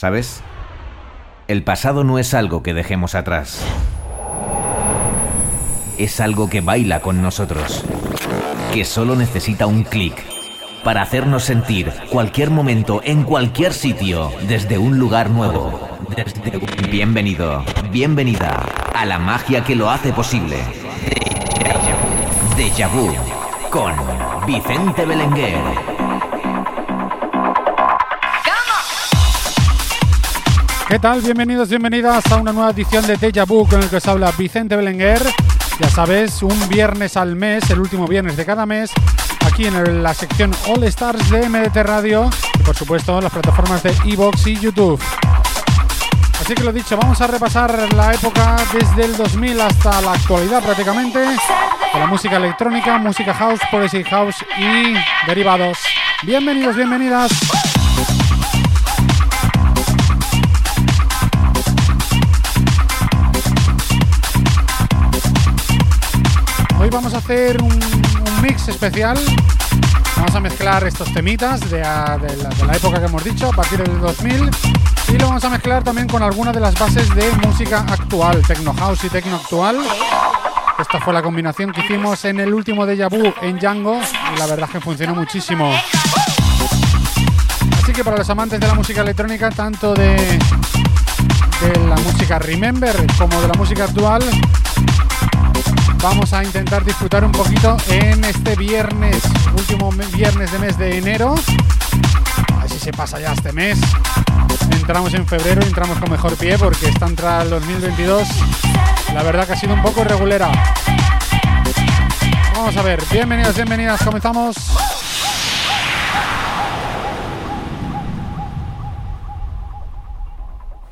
¿sabes? El pasado no es algo que dejemos atrás. Es algo que baila con nosotros, que solo necesita un clic para hacernos sentir cualquier momento en cualquier sitio desde un lugar nuevo. Bienvenido, bienvenida a la magia que lo hace posible. Deja Vu con Vicente Belenguer. ¿Qué tal? Bienvenidos, bienvenidas a una nueva edición de Deja Vu con el que os habla Vicente Belenguer. Ya sabes, un viernes al mes, el último viernes de cada mes, aquí en la sección All Stars de MDT Radio y por supuesto las plataformas de Evox y YouTube. Así que lo dicho, vamos a repasar la época desde el 2000 hasta la actualidad prácticamente, con la música electrónica, música house, policy house y derivados. Bienvenidos, bienvenidas. Hoy vamos a hacer un, mix especial. Vamos a mezclar estos temitas de, la, época que hemos dicho, a partir del 2000. Y lo vamos a mezclar también con algunas de las bases de música actual, techno house y techno actual. Esta fue la combinación que hicimos en el último de Vu en Django y la verdad es que funcionó muchísimo. Así que para los amantes de la música electrónica, tanto de, de la música Remember como de la música actual, vamos a intentar disfrutar un poquito en este viernes, último viernes de mes de enero. Así se pasa ya este mes. Entramos en febrero y entramos con mejor pie porque esta entrada al 2022 la verdad que ha sido un poco irregulera. Vamos a ver, bienvenidos, bienvenidas, comenzamos.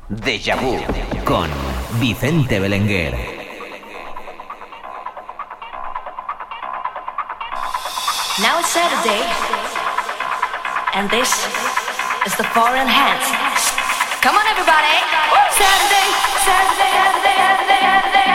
Deja Vu con Vicente Belenguer. Now it's Saturday, and this is the foreign hands. Come on, everybody! Saturday, Saturday, Saturday, Saturday, Saturday,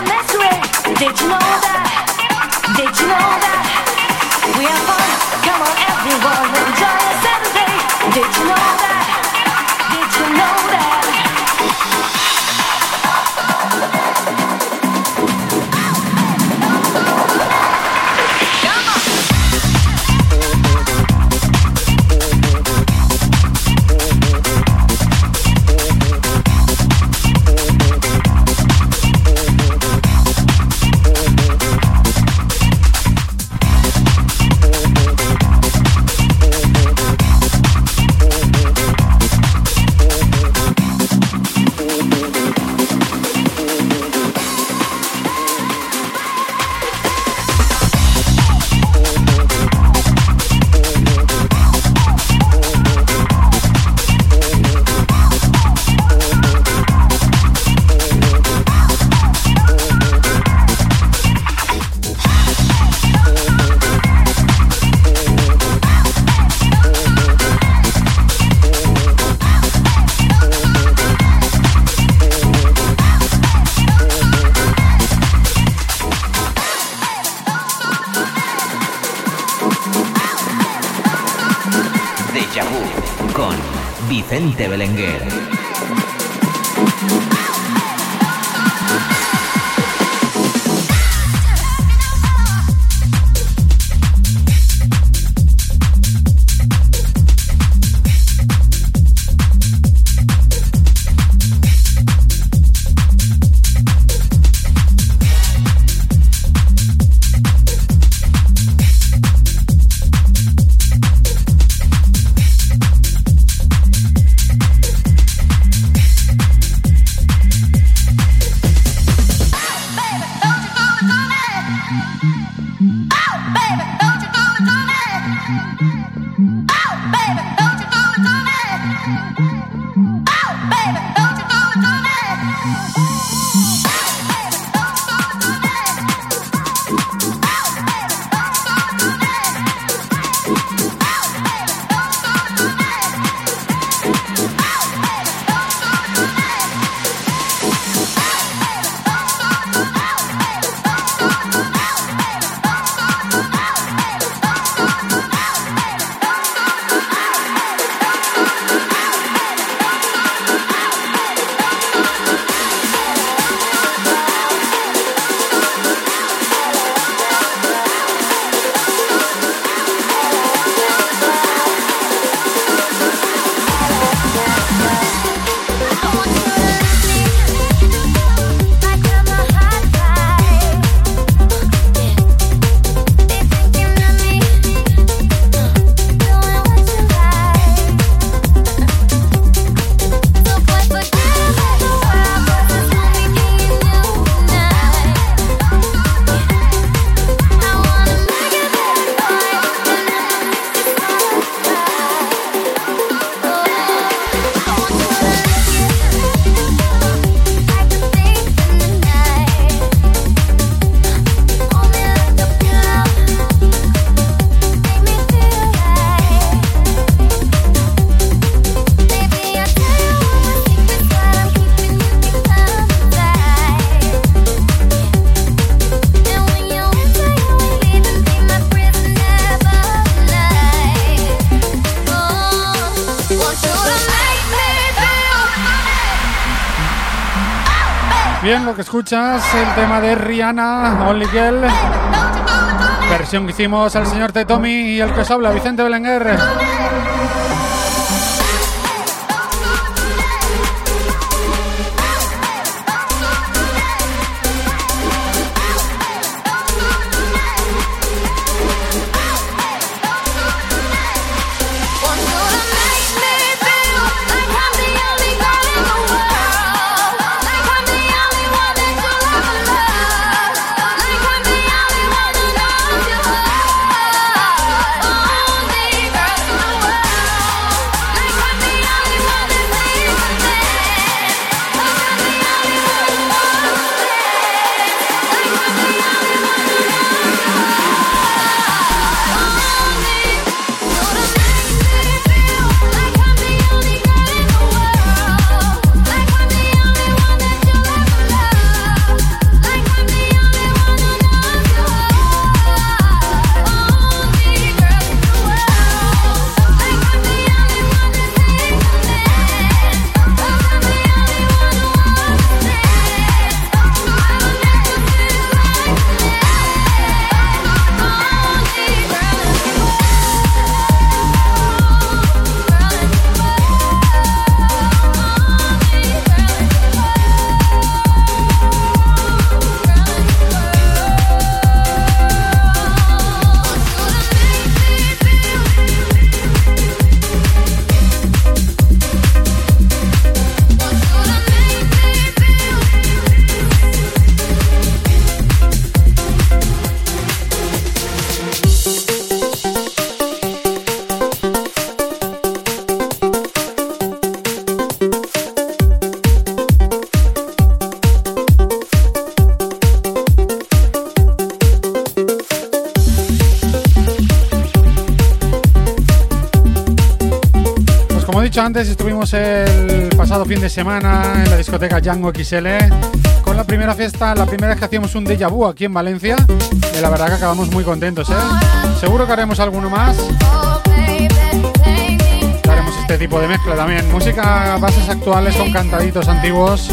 Did you know that? Belenguer. Vicente Belenguer. escuchas el tema de Rihanna, Only Girl. Versión que hicimos al señor Tetomi y el que os habla, Vicente Belenguer. Antes, estuvimos el pasado fin de semana en la discoteca Django XL con la primera fiesta, la primera vez que hacíamos un déjà vu aquí en Valencia. Y la verdad que acabamos muy contentos, ¿eh? Seguro que haremos alguno más. Oh, tipo de mezcla también. Música, bases actuales con cantaditos antiguos.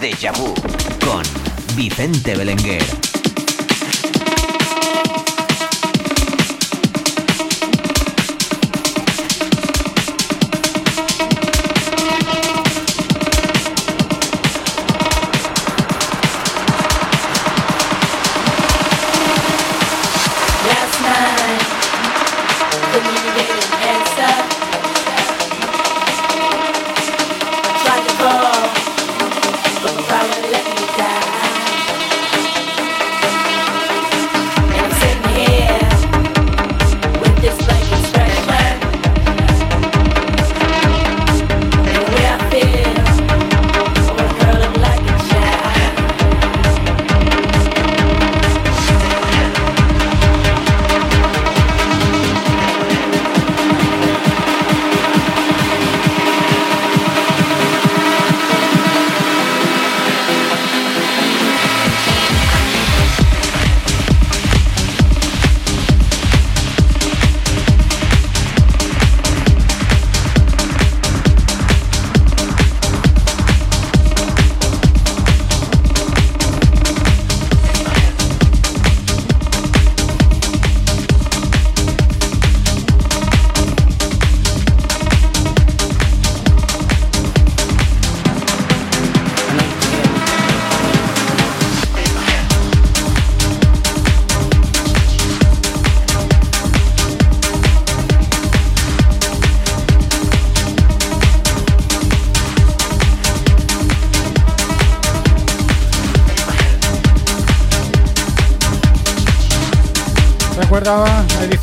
Deja Vu con Vicente Belenguer.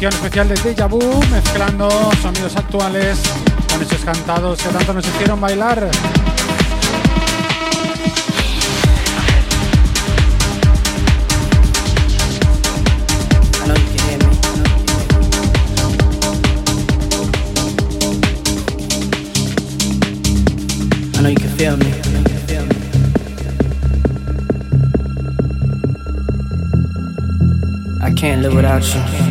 Edición especial de Deja Vu, mezclando sonidos actuales con esos cantados que tanto nos hicieron bailar. I know you can me. I can't live without you.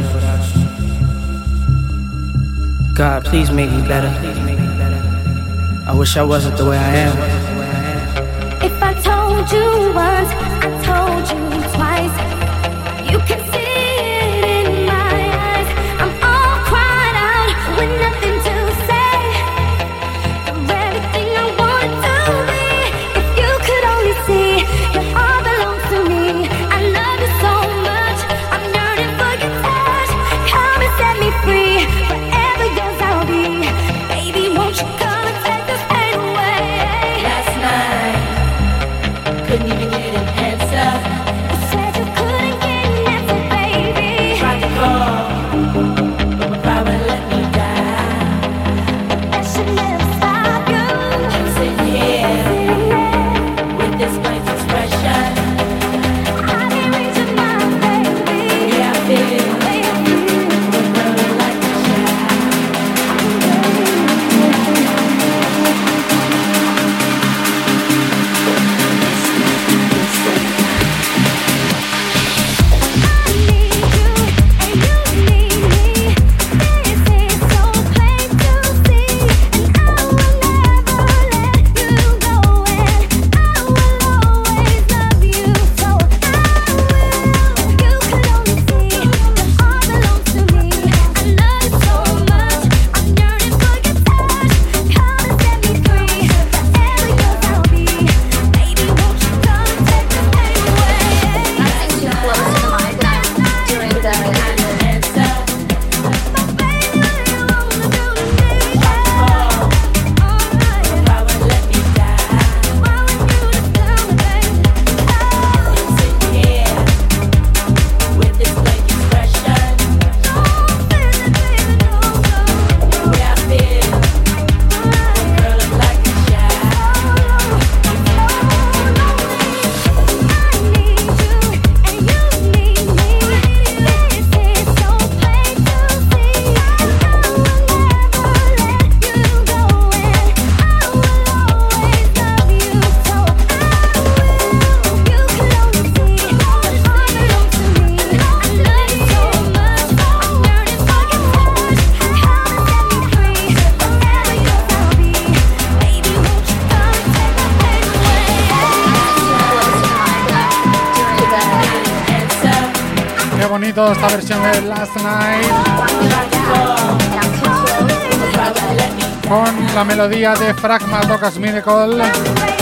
God, please make me better. I wish I wasn't the way I am. If I told you once, de Fragma Tocas Miracle.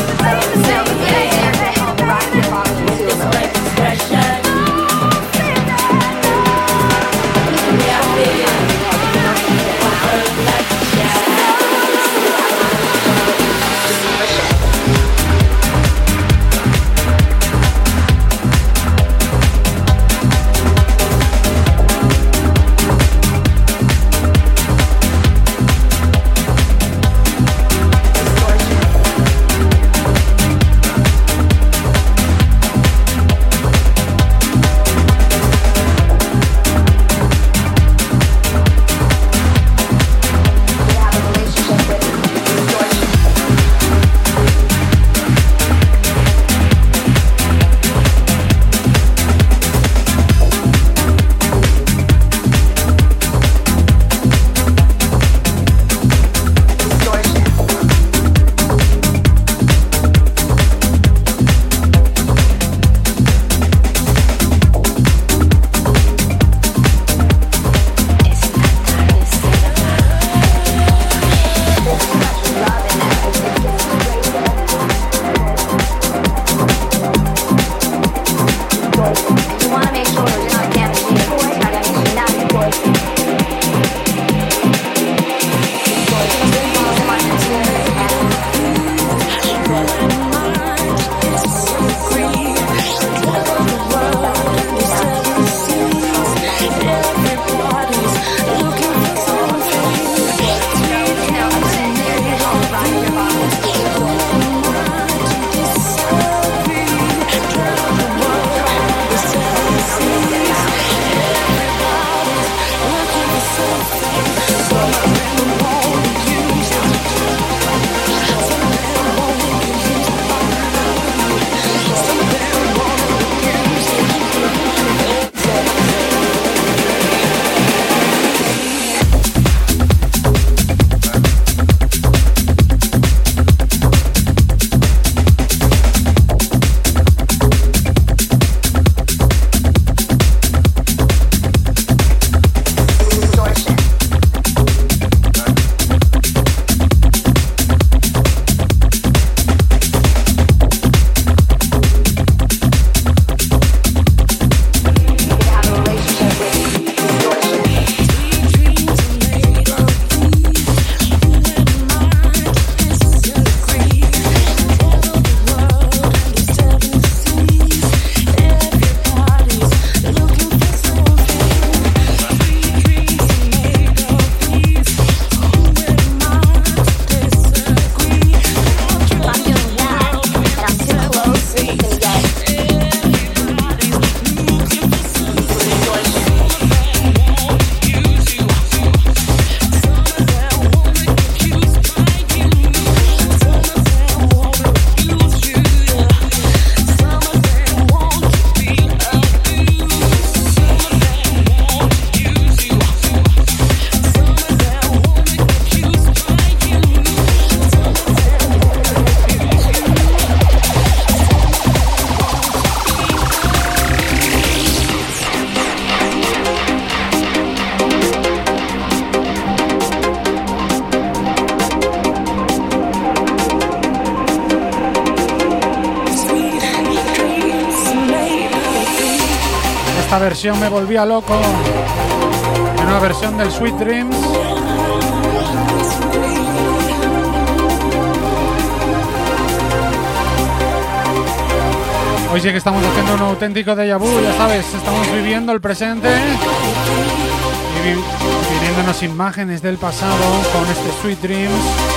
Me volvía loco. Una versión del Sweet Dreams. Hoy sí que estamos haciendo un auténtico déjà vu, ya sabes, estamos viviendo el presente y vi viviéndonos imágenes del pasado con este Sweet Dreams.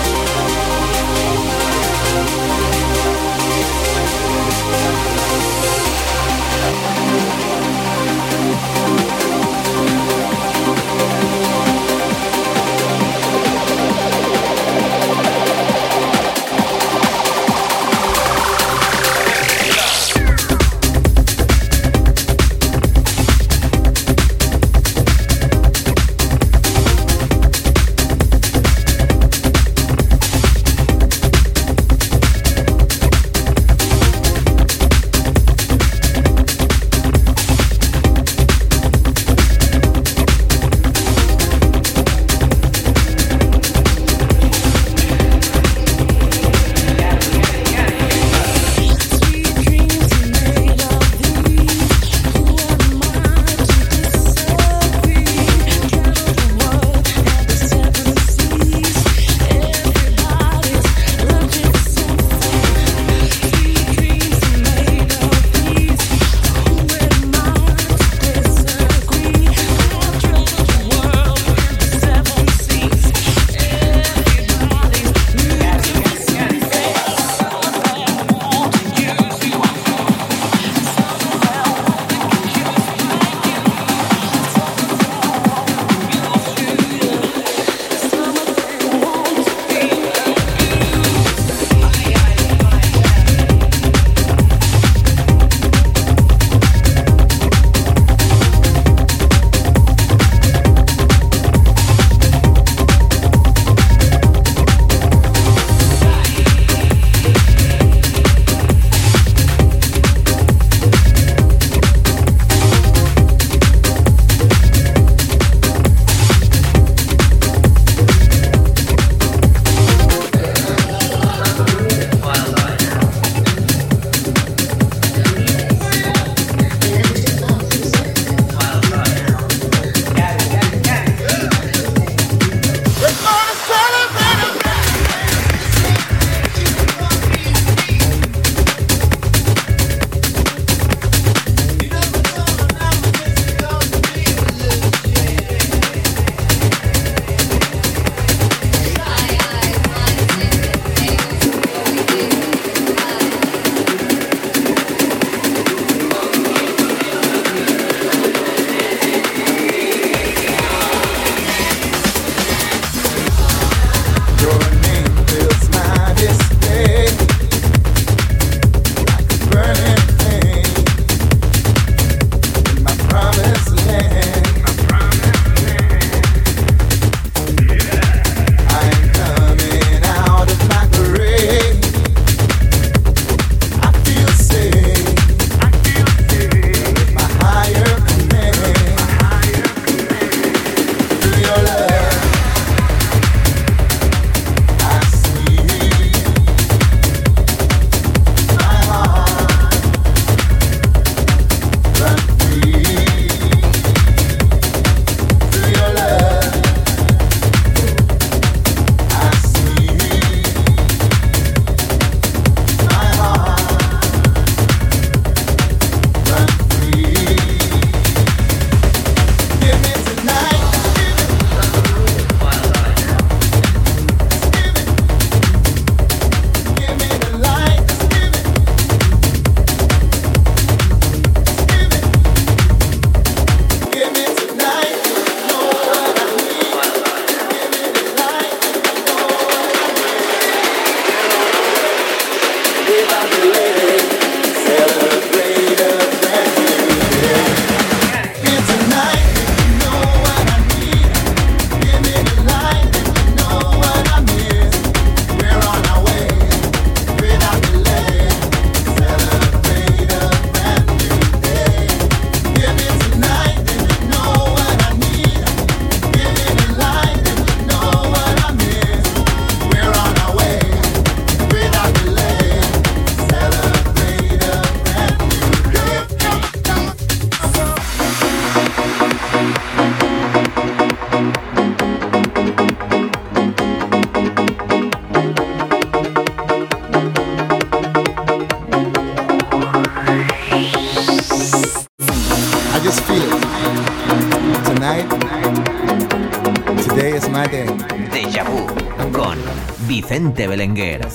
Vicente Belenguer.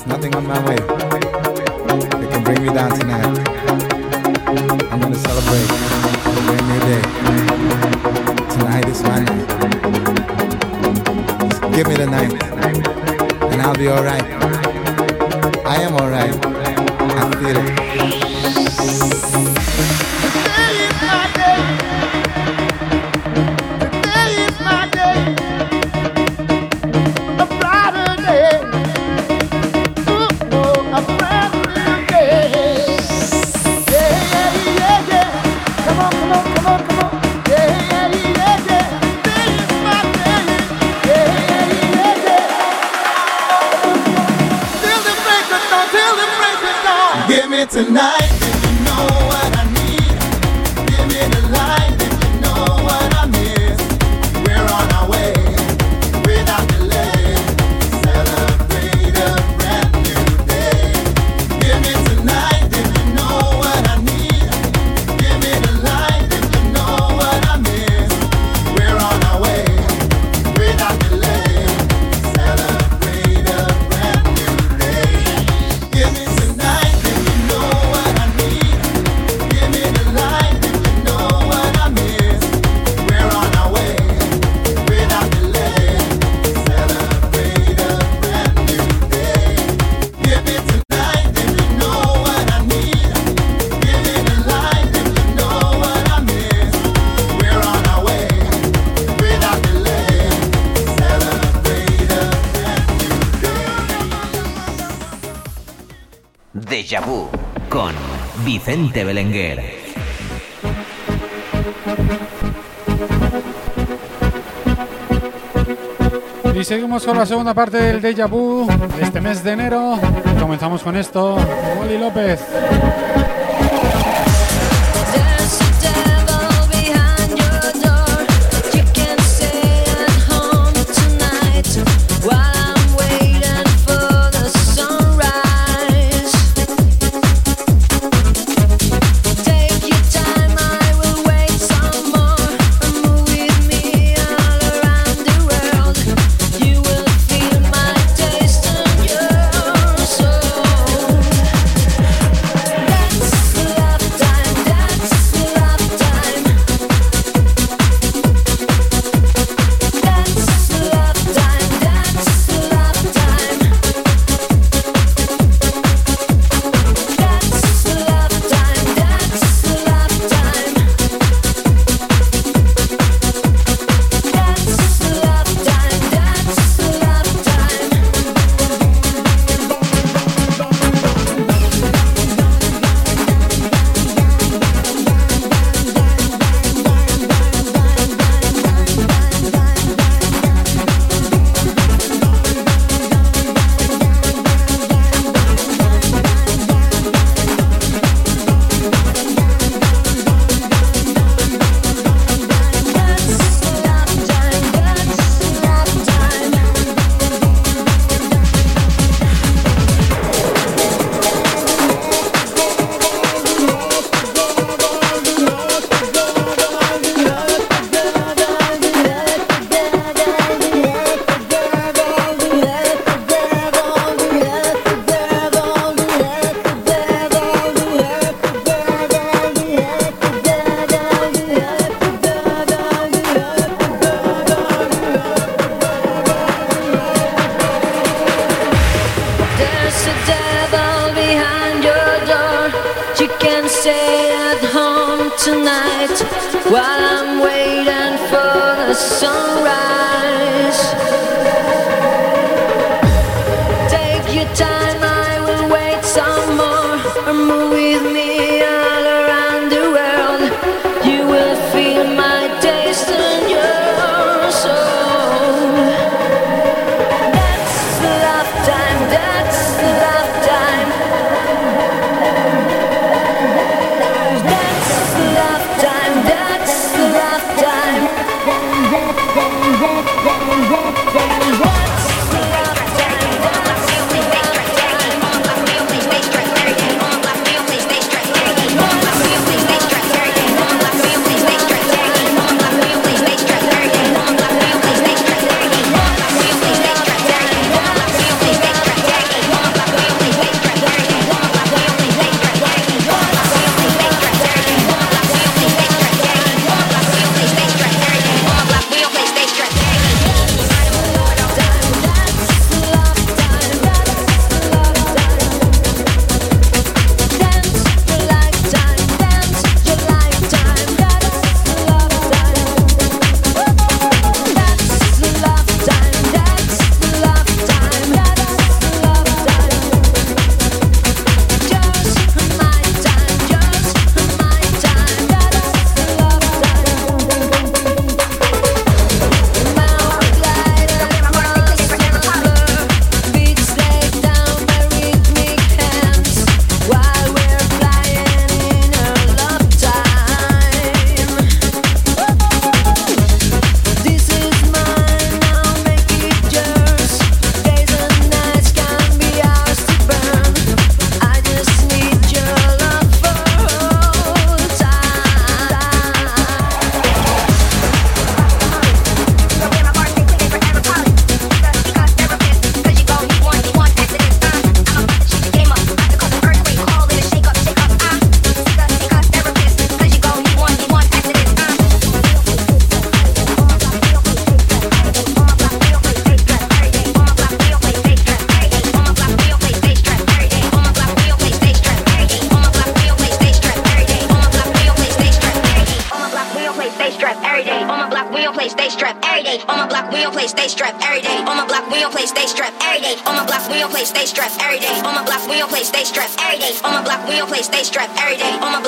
Vicente Belenguer. Y seguimos con la segunda parte del Deja Vu de este mes de enero. Comenzamos con esto. Wally López.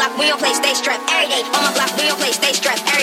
block, we don't play, stay strapped. Every day on my block, we don't play, stay strapped.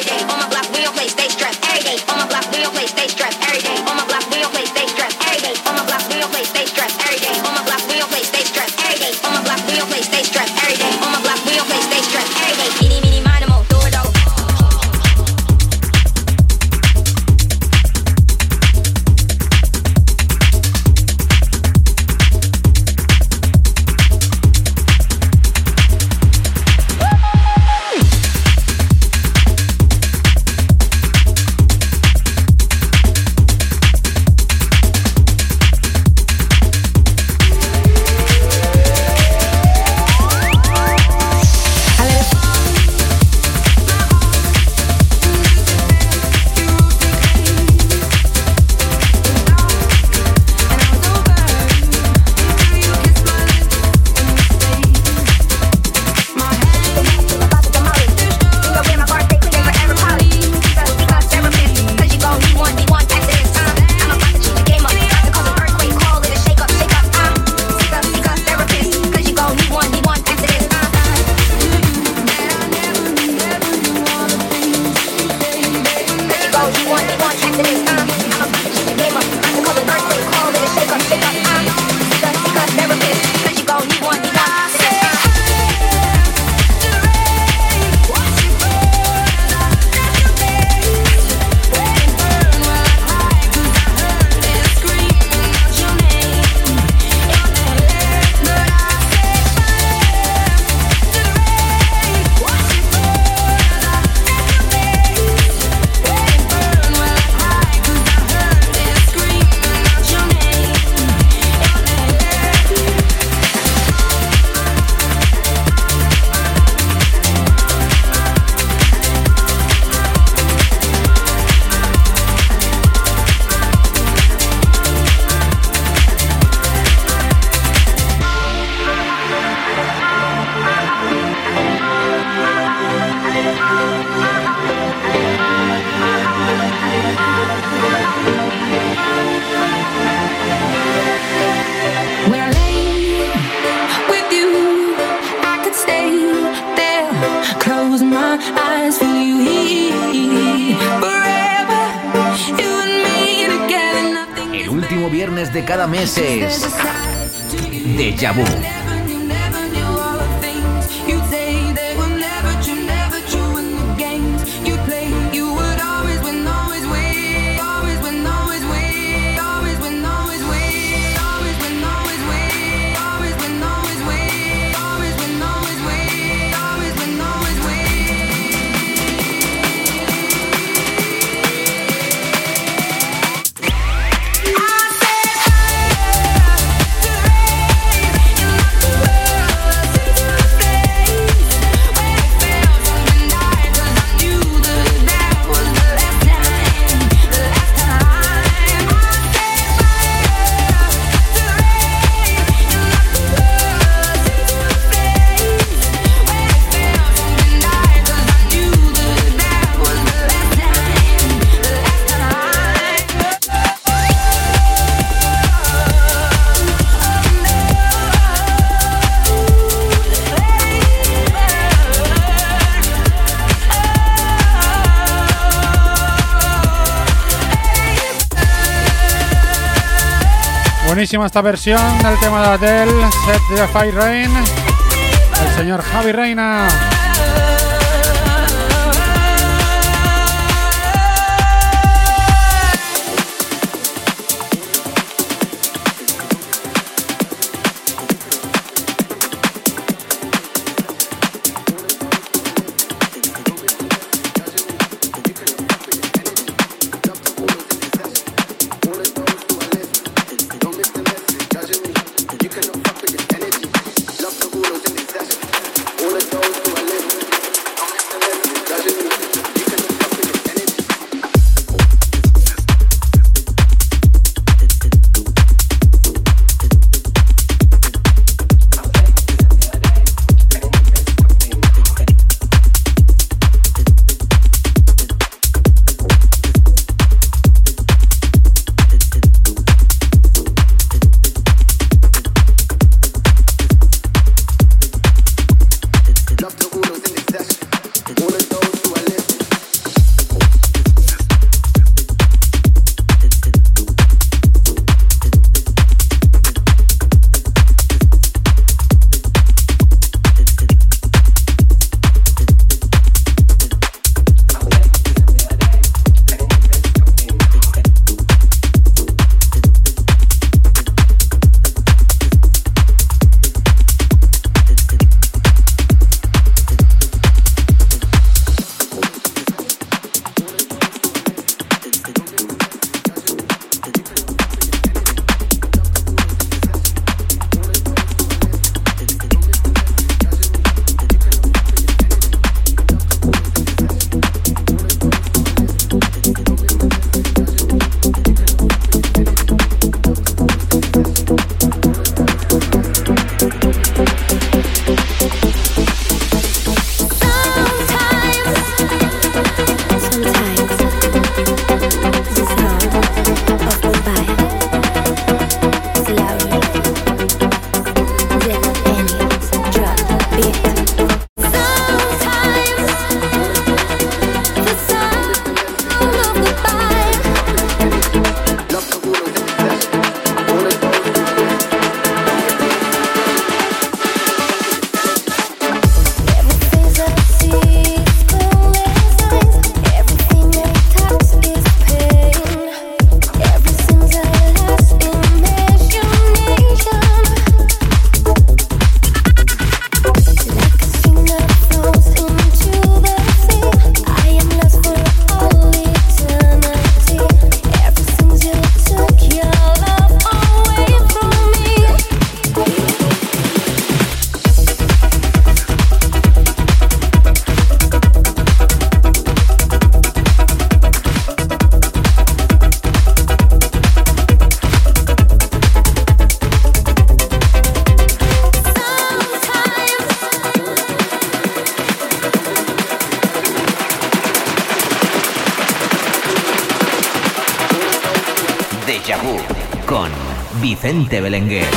Buenísima esta versión del tema de Adele, Set the Fire Rain, el señor Javi Reina. Vicente Belenguer.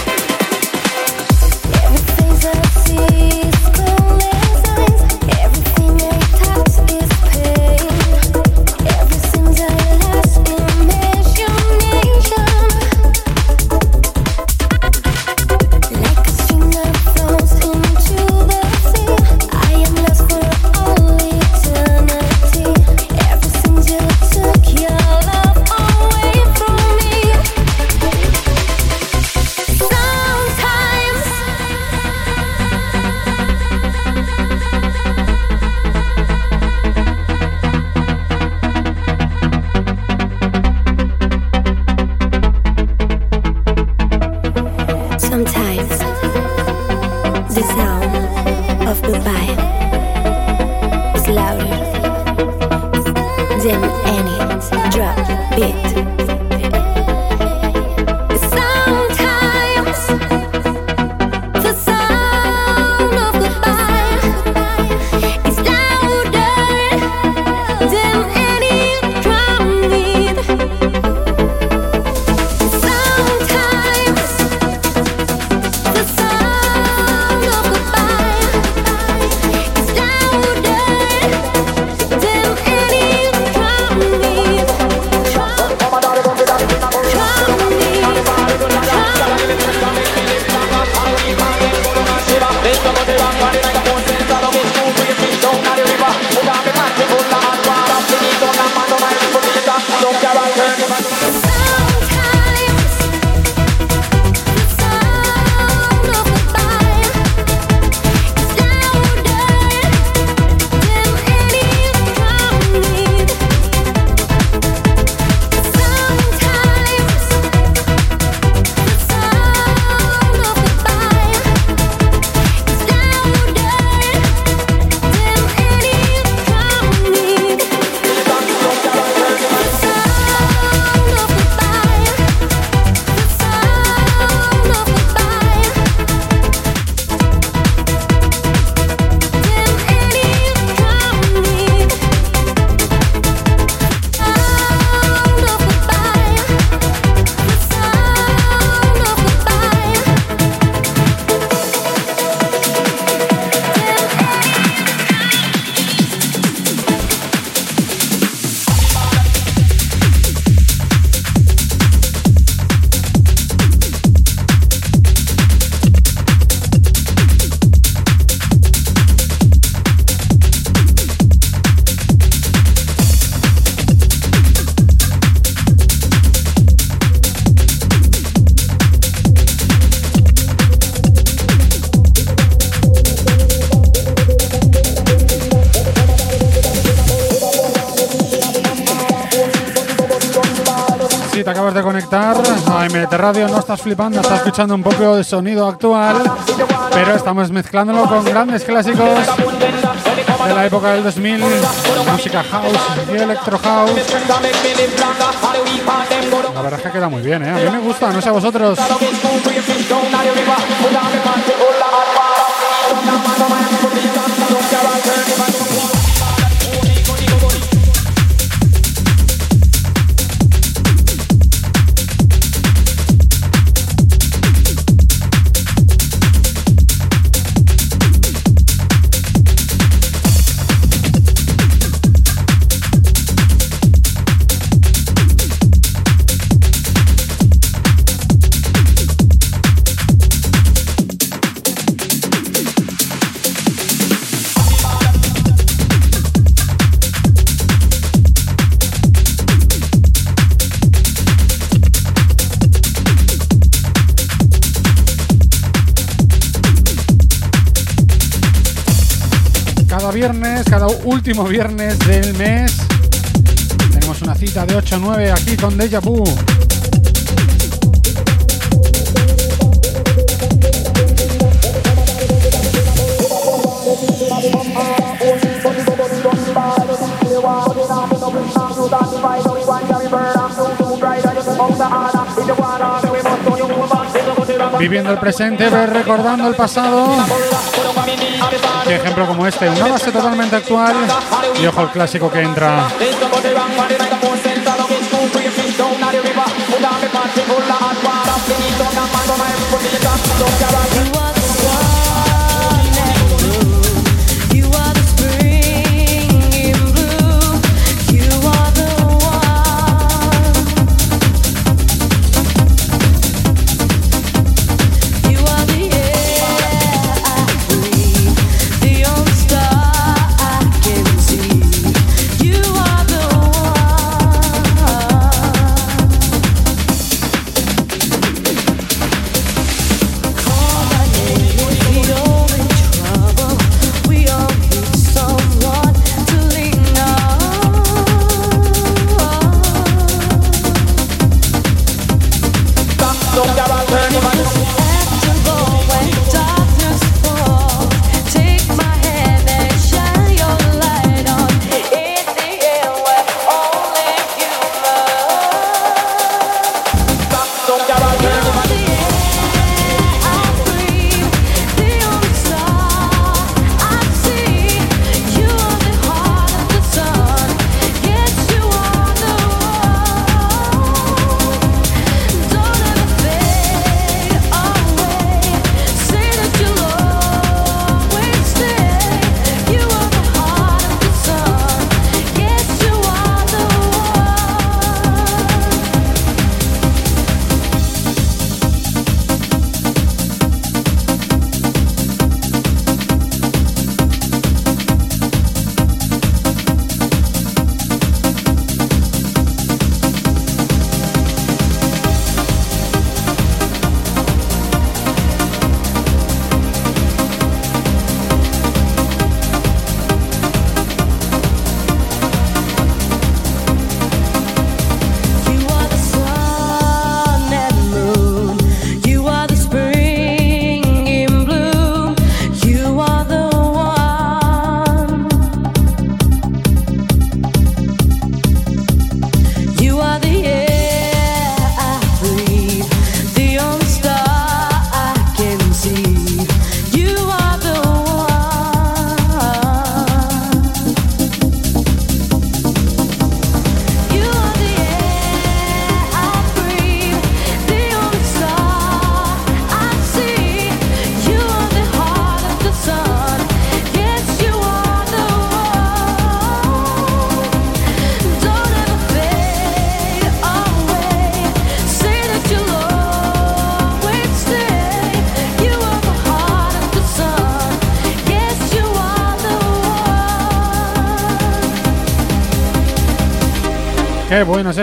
Radio, no estás flipando, estás escuchando un poco de sonido actual, pero estamos mezclándolo con grandes clásicos de la época del 2000, música house y electro house. La verdad es que queda muy bien, ¿eh? A mí me gusta, no sé a vosotros. Viernes, cada último viernes del mes, tenemos una cita de 8 a 9 aquí con Deja Vu. Viviendo el presente, recordando el pasado. Que ejemplo como este, una base totalmente actual y ojo el clásico que entra.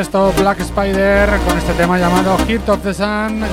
esto Black Spider con este tema llamado Hit of the Sun.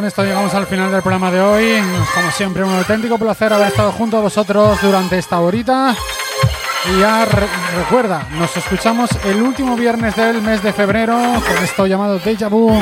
Con esto llegamos al final del programa de hoy. Como siempre, un auténtico placer haber estado junto a vosotros durante esta horita. Y ya re- recuerda, nos escuchamos el último viernes del mes de febrero con esto llamado Deja Vu.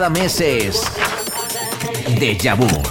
Cada mes es Deja Vu.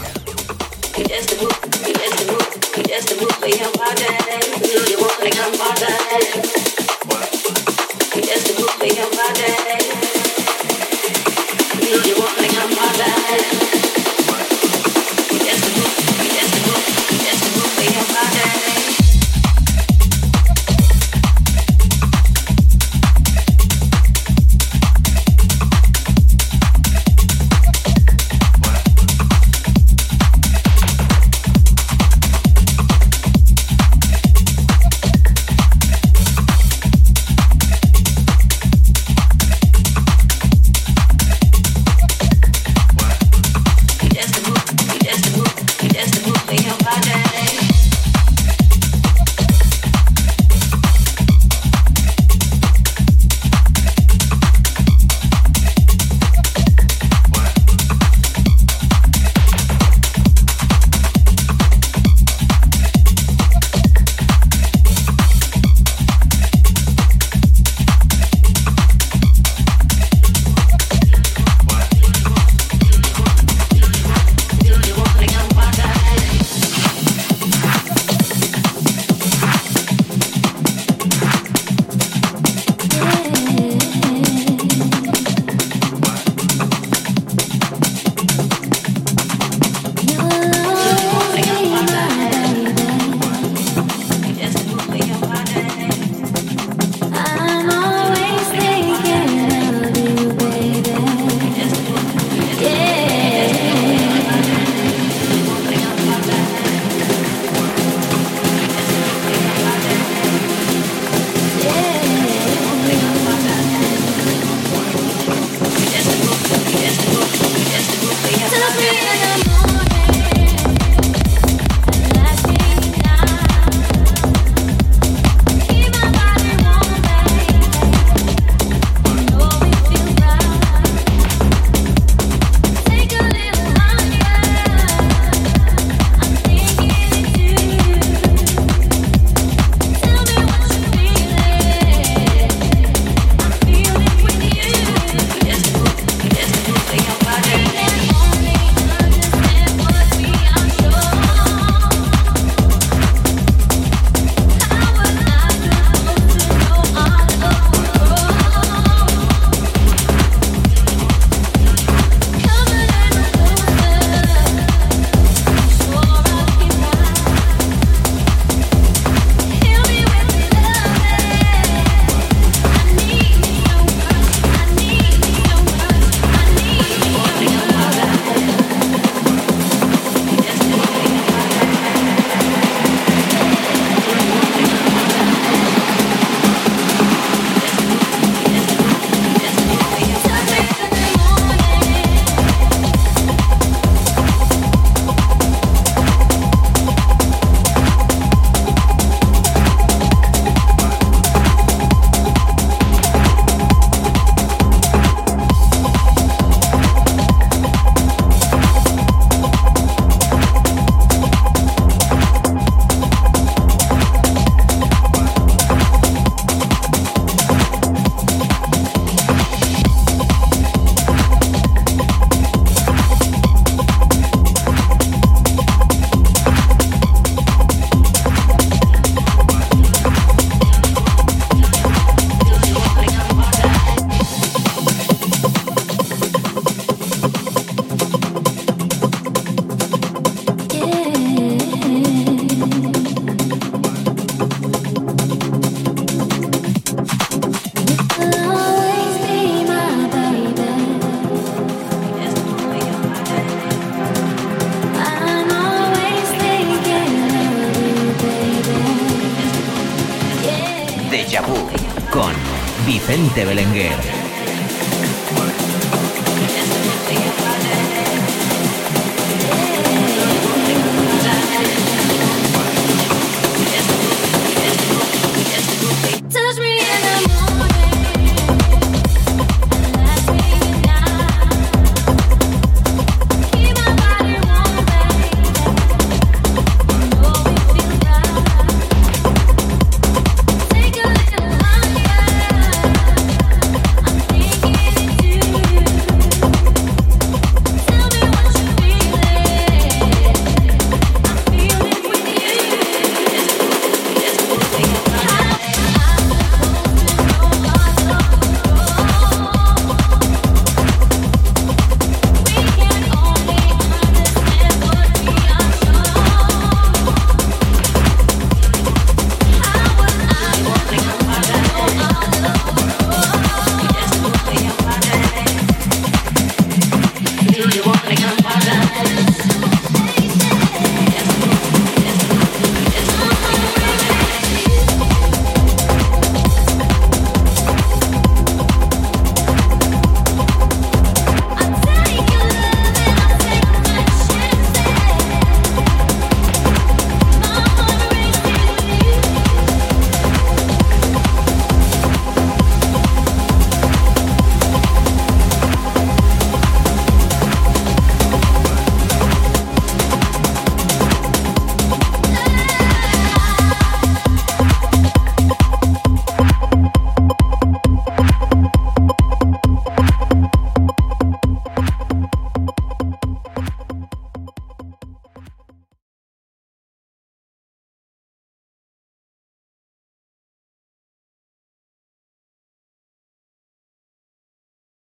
Belenguer.